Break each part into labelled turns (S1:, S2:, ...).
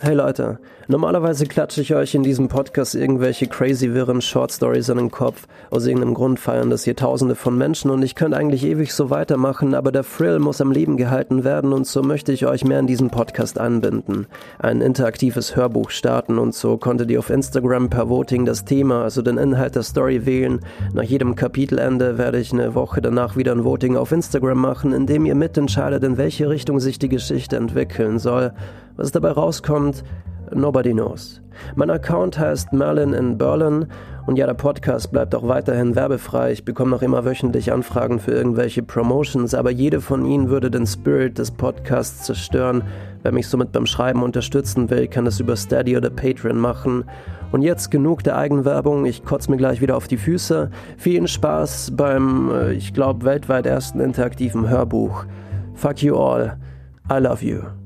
S1: Hey Leute, normalerweise klatsche ich euch in diesem Podcast irgendwelche crazy wirren Short Stories an den Kopf. Aus irgendeinem Grund feiern das hier tausende von Menschen und ich könnte eigentlich ewig so weitermachen, aber der Thrill muss am Leben gehalten werden und so möchte ich euch mehr in diesen Podcast anbinden. Ein interaktives Hörbuch starten und so konntet ihr auf Instagram per Voting das Thema, also den Inhalt der Story wählen. Nach jedem Kapitelende werde ich eine Woche danach wieder ein Voting auf Instagram machen, in dem ihr mitentscheidet, in welche Richtung sich die Geschichte entwickeln soll. Was dabei rauskommt, nobody knows. Mein Account heißt Merlin in Berlin und ja, der Podcast bleibt auch weiterhin werbefrei. Ich bekomme noch immer wöchentlich Anfragen für irgendwelche Promotions, aber jede von ihnen würde den Spirit des Podcasts zerstören. Wer mich somit beim Schreiben unterstützen will, kann es über Steady oder Patreon machen. Und jetzt genug der Eigenwerbung, ich kotze mir gleich wieder auf die Füße. Vielen Spaß beim, äh, ich glaube, weltweit ersten interaktiven Hörbuch. Fuck you all. I love you.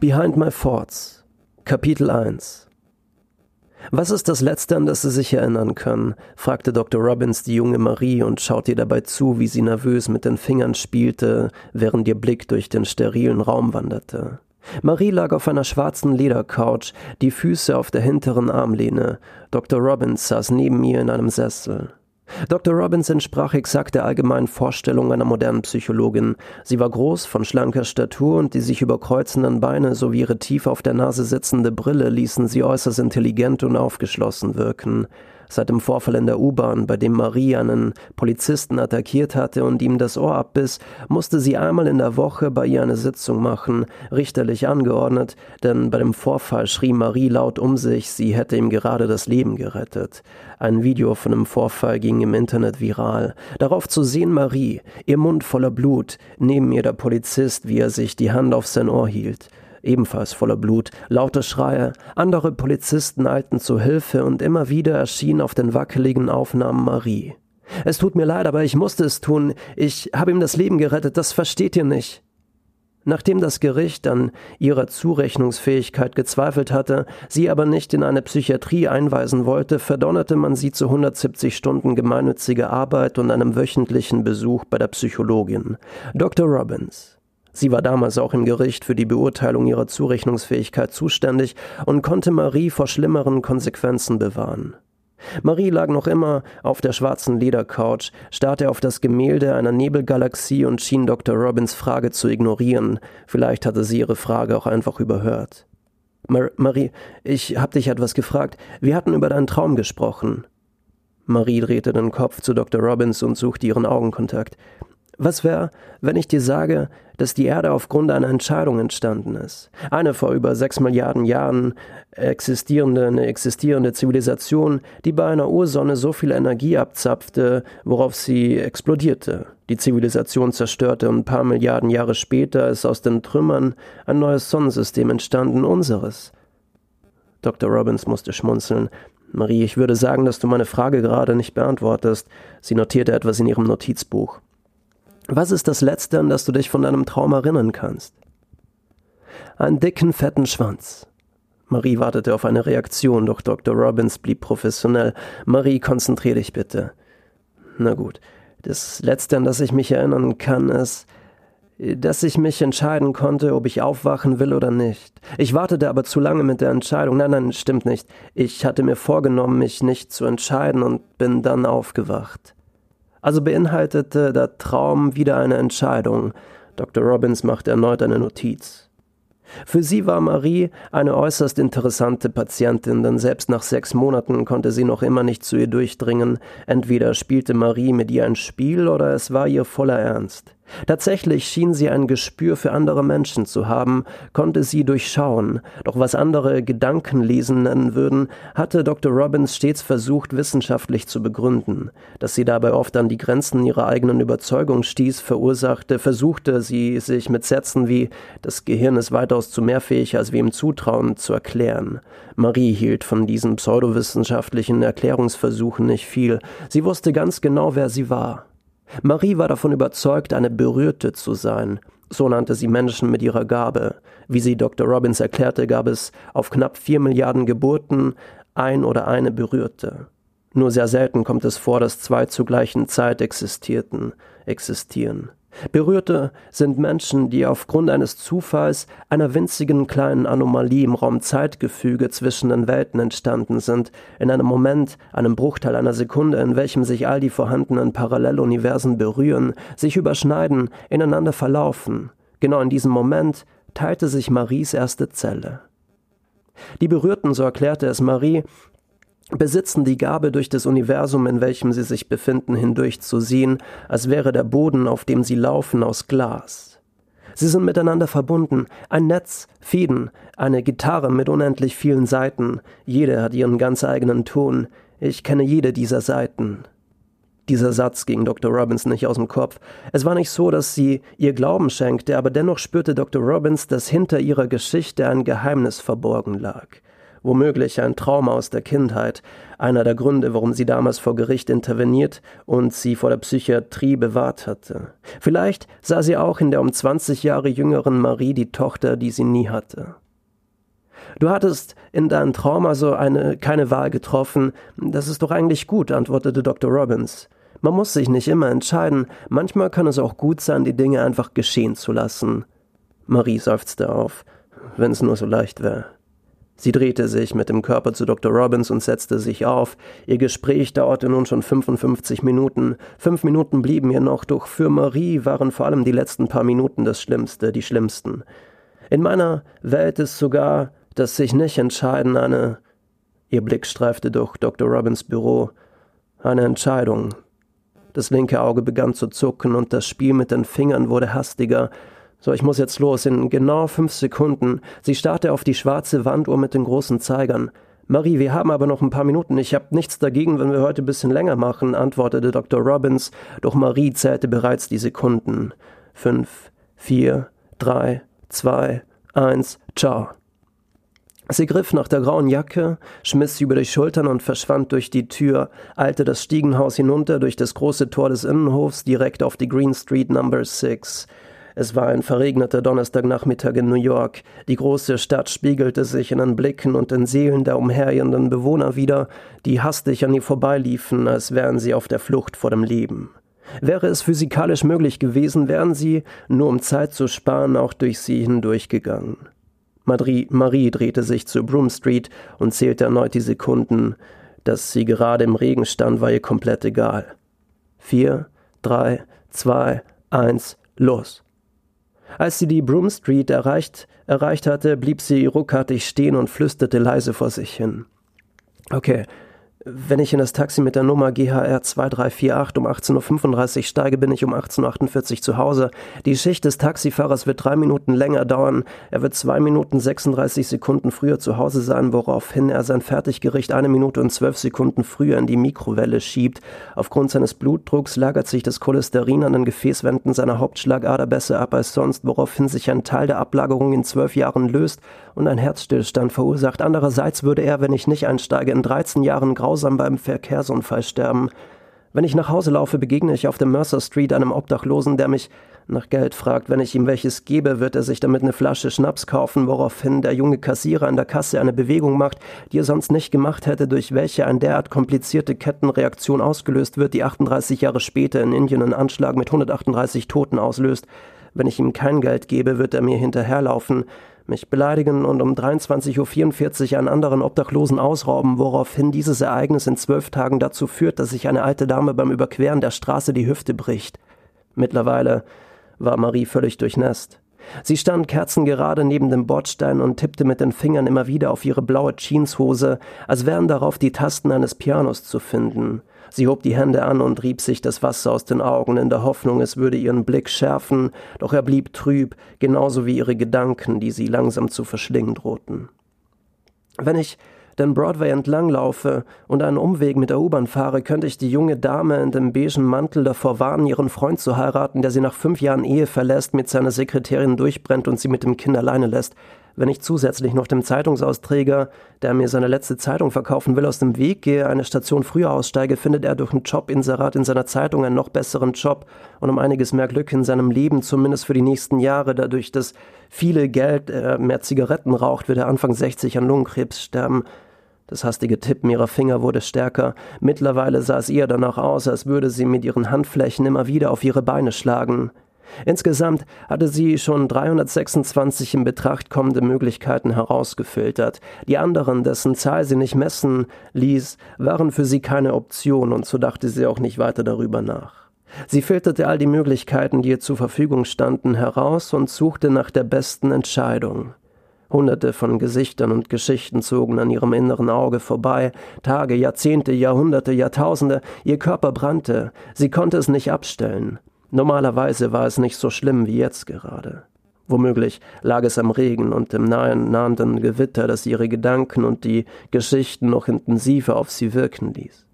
S1: Behind My Thoughts Kapitel 1 Was ist das Letzte, an das Sie sich erinnern können? fragte Dr. Robbins die junge Marie und schaute ihr dabei zu, wie sie nervös mit den Fingern spielte, während ihr Blick durch den sterilen Raum wanderte. Marie lag auf einer schwarzen Ledercouch, die Füße auf der hinteren Armlehne. Dr. Robbins saß neben ihr in einem Sessel. Dr. Robbins entsprach exakt der allgemeinen Vorstellung einer modernen Psychologin. Sie war groß, von schlanker Statur und die sich überkreuzenden Beine sowie ihre tief auf der Nase sitzende Brille ließen sie äußerst intelligent und aufgeschlossen wirken. Seit dem Vorfall in der U-Bahn, bei dem Marie einen Polizisten attackiert hatte und ihm das Ohr abbiss, musste sie einmal in der Woche bei ihr eine Sitzung machen, richterlich angeordnet, denn bei dem Vorfall schrie Marie laut um sich, sie hätte ihm gerade das Leben gerettet. Ein Video von dem Vorfall ging im Internet viral. Darauf zu sehen Marie, ihr Mund voller Blut, neben ihr der Polizist, wie er sich die Hand auf sein Ohr hielt ebenfalls voller Blut, laute Schreie, andere Polizisten eilten zu Hilfe und immer wieder erschien auf den wackeligen Aufnahmen Marie. Es tut mir leid, aber ich musste es tun. Ich habe ihm das Leben gerettet, das versteht ihr nicht. Nachdem das Gericht an ihrer Zurechnungsfähigkeit gezweifelt hatte, sie aber nicht in eine Psychiatrie einweisen wollte, verdonnerte man sie zu 170 Stunden gemeinnütziger Arbeit und einem wöchentlichen Besuch bei der Psychologin. Dr. Robbins. Sie war damals auch im Gericht für die Beurteilung ihrer Zurechnungsfähigkeit zuständig und konnte Marie vor schlimmeren Konsequenzen bewahren. Marie lag noch immer auf der schwarzen Ledercouch, starrte auf das Gemälde einer Nebelgalaxie und schien Dr. Robins Frage zu ignorieren. Vielleicht hatte sie ihre Frage auch einfach überhört. Mar Marie, ich hab dich etwas gefragt. Wir hatten über deinen Traum gesprochen. Marie drehte den Kopf zu Dr. Robbins und suchte ihren Augenkontakt. Was wäre, wenn ich dir sage, dass die Erde aufgrund einer Entscheidung entstanden ist? Eine vor über sechs Milliarden Jahren existierende, eine existierende Zivilisation, die bei einer Ursonne so viel Energie abzapfte, worauf sie explodierte. Die Zivilisation zerstörte und ein paar Milliarden Jahre später ist aus den Trümmern ein neues Sonnensystem entstanden, unseres. Dr. Robbins musste schmunzeln. Marie, ich würde sagen, dass du meine Frage gerade nicht beantwortest. Sie notierte etwas in ihrem Notizbuch. Was ist das Letzte, an das du dich von deinem Traum erinnern kannst? Einen dicken, fetten Schwanz. Marie wartete auf eine Reaktion, doch Dr. Robbins blieb professionell. Marie, konzentrier dich bitte. Na gut. Das Letzte, an das ich mich erinnern kann, ist, dass ich mich entscheiden konnte, ob ich aufwachen will oder nicht. Ich wartete aber zu lange mit der Entscheidung. Nein, nein, stimmt nicht. Ich hatte mir vorgenommen, mich nicht zu entscheiden und bin dann aufgewacht. Also beinhaltete der Traum wieder eine Entscheidung. Dr. Robbins machte erneut eine Notiz. Für sie war Marie eine äußerst interessante Patientin, denn selbst nach sechs Monaten konnte sie noch immer nicht zu ihr durchdringen. Entweder spielte Marie mit ihr ein Spiel oder es war ihr voller Ernst. Tatsächlich schien sie ein Gespür für andere Menschen zu haben, konnte sie durchschauen, doch was andere Gedankenlesen nennen würden, hatte Dr. Robbins stets versucht, wissenschaftlich zu begründen. Dass sie dabei oft an die Grenzen ihrer eigenen Überzeugung stieß, verursachte, versuchte sie sich mit Sätzen wie das Gehirn ist weitaus zu mehr fähig, als wir ihm zutrauen, zu erklären. Marie hielt von diesen pseudowissenschaftlichen Erklärungsversuchen nicht viel. Sie wusste ganz genau, wer sie war. Marie war davon überzeugt, eine Berührte zu sein. So nannte sie Menschen mit ihrer Gabe. Wie sie Dr. Robbins erklärte, gab es auf knapp vier Milliarden Geburten ein oder eine Berührte. Nur sehr selten kommt es vor, dass zwei zur gleichen Zeit existierten, existieren. Berührte sind Menschen, die aufgrund eines Zufalls, einer winzigen kleinen Anomalie im Raum-Zeitgefüge zwischen den Welten entstanden sind, in einem Moment, einem Bruchteil einer Sekunde, in welchem sich all die vorhandenen Paralleluniversen berühren, sich überschneiden, ineinander verlaufen. Genau in diesem Moment teilte sich Maries erste Zelle. Die Berührten, so erklärte es Marie, besitzen die Gabe, durch das Universum, in welchem sie sich befinden, hindurch zu sehen, als wäre der Boden, auf dem sie laufen, aus Glas. Sie sind miteinander verbunden, ein Netz, Fäden, eine Gitarre mit unendlich vielen Saiten, jede hat ihren ganz eigenen Ton, ich kenne jede dieser Saiten. Dieser Satz ging Dr. Robbins nicht aus dem Kopf. Es war nicht so, dass sie ihr Glauben schenkte, aber dennoch spürte Dr. Robbins, dass hinter ihrer Geschichte ein Geheimnis verborgen lag womöglich ein Trauma aus der Kindheit, einer der Gründe, warum sie damals vor Gericht interveniert und sie vor der Psychiatrie bewahrt hatte. Vielleicht sah sie auch in der um 20 Jahre jüngeren Marie die Tochter, die sie nie hatte. Du hattest in deinem Trauma so eine keine Wahl getroffen. Das ist doch eigentlich gut, antwortete Dr. Robbins. Man muss sich nicht immer entscheiden. Manchmal kann es auch gut sein, die Dinge einfach geschehen zu lassen. Marie seufzte auf. Wenn es nur so leicht wäre. Sie drehte sich mit dem Körper zu Dr. Robbins und setzte sich auf. Ihr Gespräch dauerte nun schon 55 Minuten. Fünf Minuten blieben ihr noch, doch für Marie waren vor allem die letzten paar Minuten das Schlimmste, die schlimmsten. In meiner Welt ist sogar das sich nicht entscheiden eine. Ihr Blick streifte durch Dr. Robbins Büro. Eine Entscheidung. Das linke Auge begann zu zucken und das Spiel mit den Fingern wurde hastiger. So, ich muss jetzt los. In genau fünf Sekunden. Sie starrte auf die schwarze Wanduhr mit den großen Zeigern. Marie, wir haben aber noch ein paar Minuten. Ich habe nichts dagegen, wenn wir heute ein bisschen länger machen, antwortete Dr. Robbins, doch Marie zählte bereits die Sekunden. Fünf, vier, drei, zwei, eins, ciao. Sie griff nach der grauen Jacke, schmiss sie über die Schultern und verschwand durch die Tür, eilte das Stiegenhaus hinunter durch das große Tor des Innenhofs direkt auf die Green Street Number 6. Es war ein verregneter Donnerstagnachmittag in New York. Die große Stadt spiegelte sich in den Blicken und den Seelen der umherirrenden Bewohner wieder, die hastig an ihr vorbeiliefen, als wären sie auf der Flucht vor dem Leben. Wäre es physikalisch möglich gewesen, wären sie, nur um Zeit zu sparen, auch durch sie hindurchgegangen. Madri Marie drehte sich zu Broom Street und zählte erneut die Sekunden. Dass sie gerade im Regen stand, war ihr komplett egal. Vier, drei, zwei, eins, los. Als sie die Broom Street erreicht, erreicht hatte, blieb sie ruckartig stehen und flüsterte leise vor sich hin. Okay, wenn ich in das Taxi mit der Nummer GHR 2348 um 18.35 Uhr steige, bin ich um 18.48 Uhr zu Hause. Die Schicht des Taxifahrers wird drei Minuten länger dauern. Er wird zwei Minuten 36 Sekunden früher zu Hause sein, woraufhin er sein Fertiggericht eine Minute und zwölf Sekunden früher in die Mikrowelle schiebt. Aufgrund seines Blutdrucks lagert sich das Cholesterin an den Gefäßwänden seiner Hauptschlagader besser ab als sonst, woraufhin sich ein Teil der Ablagerung in zwölf Jahren löst und ein Herzstillstand verursacht. Andererseits würde er, wenn ich nicht einsteige, in 13 Jahren grausam beim Verkehrsunfall sterben. Wenn ich nach Hause laufe, begegne ich auf der Mercer Street einem Obdachlosen, der mich nach Geld fragt. Wenn ich ihm welches gebe, wird er sich damit eine Flasche Schnaps kaufen, woraufhin der junge Kassierer an der Kasse eine Bewegung macht, die er sonst nicht gemacht hätte, durch welche eine derart komplizierte Kettenreaktion ausgelöst wird, die 38 Jahre später in Indien einen Anschlag mit 138 Toten auslöst. Wenn ich ihm kein Geld gebe, wird er mir hinterherlaufen mich beleidigen und um 23.44 Uhr einen anderen Obdachlosen ausrauben, woraufhin dieses Ereignis in zwölf Tagen dazu führt, dass sich eine alte Dame beim Überqueren der Straße die Hüfte bricht. Mittlerweile war Marie völlig durchnässt. Sie stand kerzengerade neben dem Bordstein und tippte mit den Fingern immer wieder auf ihre blaue Jeanshose, als wären darauf die Tasten eines Pianos zu finden. Sie hob die Hände an und rieb sich das Wasser aus den Augen in der Hoffnung, es würde ihren Blick schärfen, doch er blieb trüb, genauso wie ihre Gedanken, die sie langsam zu verschlingen drohten. Wenn ich den Broadway entlang laufe und einen Umweg mit der U-Bahn fahre, könnte ich die junge Dame in dem beigen Mantel davor warnen, ihren Freund zu heiraten, der sie nach fünf Jahren Ehe verlässt, mit seiner Sekretärin durchbrennt und sie mit dem Kind alleine lässt. Wenn ich zusätzlich noch dem Zeitungsausträger, der mir seine letzte Zeitung verkaufen will, aus dem Weg gehe, eine Station früher aussteige, findet er durch ein Jobinserat in seiner Zeitung einen noch besseren Job und um einiges mehr Glück in seinem Leben, zumindest für die nächsten Jahre, dadurch, dass viele Geld äh, mehr Zigaretten raucht, wird er Anfang 60 an Lungenkrebs sterben. Das hastige Tippen ihrer Finger wurde stärker. Mittlerweile sah es ihr danach aus, als würde sie mit ihren Handflächen immer wieder auf ihre Beine schlagen. Insgesamt hatte sie schon 326 in Betracht kommende Möglichkeiten herausgefiltert. Die anderen, dessen Zahl sie nicht messen ließ, waren für sie keine Option und so dachte sie auch nicht weiter darüber nach. Sie filterte all die Möglichkeiten, die ihr zur Verfügung standen, heraus und suchte nach der besten Entscheidung. Hunderte von Gesichtern und Geschichten zogen an ihrem inneren Auge vorbei, Tage, Jahrzehnte, Jahrhunderte, Jahrtausende, ihr Körper brannte, sie konnte es nicht abstellen. Normalerweise war es nicht so schlimm wie jetzt gerade. Womöglich lag es am Regen und dem nahen, nahenden Gewitter, das ihre Gedanken und die Geschichten noch intensiver auf sie wirken ließ.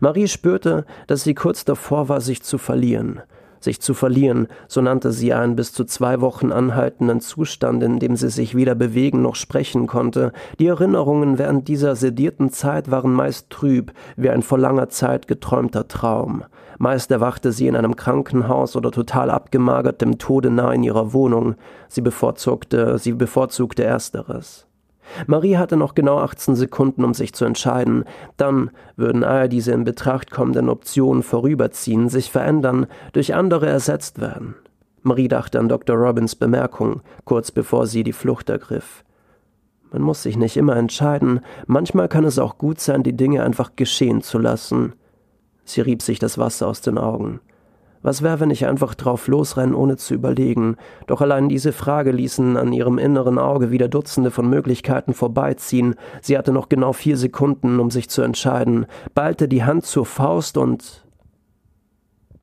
S1: Marie spürte, dass sie kurz davor war, sich zu verlieren, sich zu verlieren, so nannte sie einen bis zu zwei Wochen anhaltenden Zustand, in dem sie sich weder bewegen noch sprechen konnte. Die Erinnerungen während dieser sedierten Zeit waren meist trüb, wie ein vor langer Zeit geträumter Traum. Meist erwachte sie in einem Krankenhaus oder total abgemagert dem Tode nah in ihrer Wohnung. Sie bevorzugte, sie bevorzugte Ersteres. Marie hatte noch genau 18 Sekunden, um sich zu entscheiden. Dann würden all diese in Betracht kommenden Optionen vorüberziehen, sich verändern, durch andere ersetzt werden. Marie dachte an Dr. Robbins Bemerkung, kurz bevor sie die Flucht ergriff. Man muss sich nicht immer entscheiden, manchmal kann es auch gut sein, die Dinge einfach geschehen zu lassen. Sie rieb sich das Wasser aus den Augen. Was wäre, wenn ich einfach drauf losrenne, ohne zu überlegen? Doch allein diese Frage ließen an ihrem inneren Auge wieder Dutzende von Möglichkeiten vorbeiziehen. Sie hatte noch genau vier Sekunden, um sich zu entscheiden, ballte die Hand zur Faust und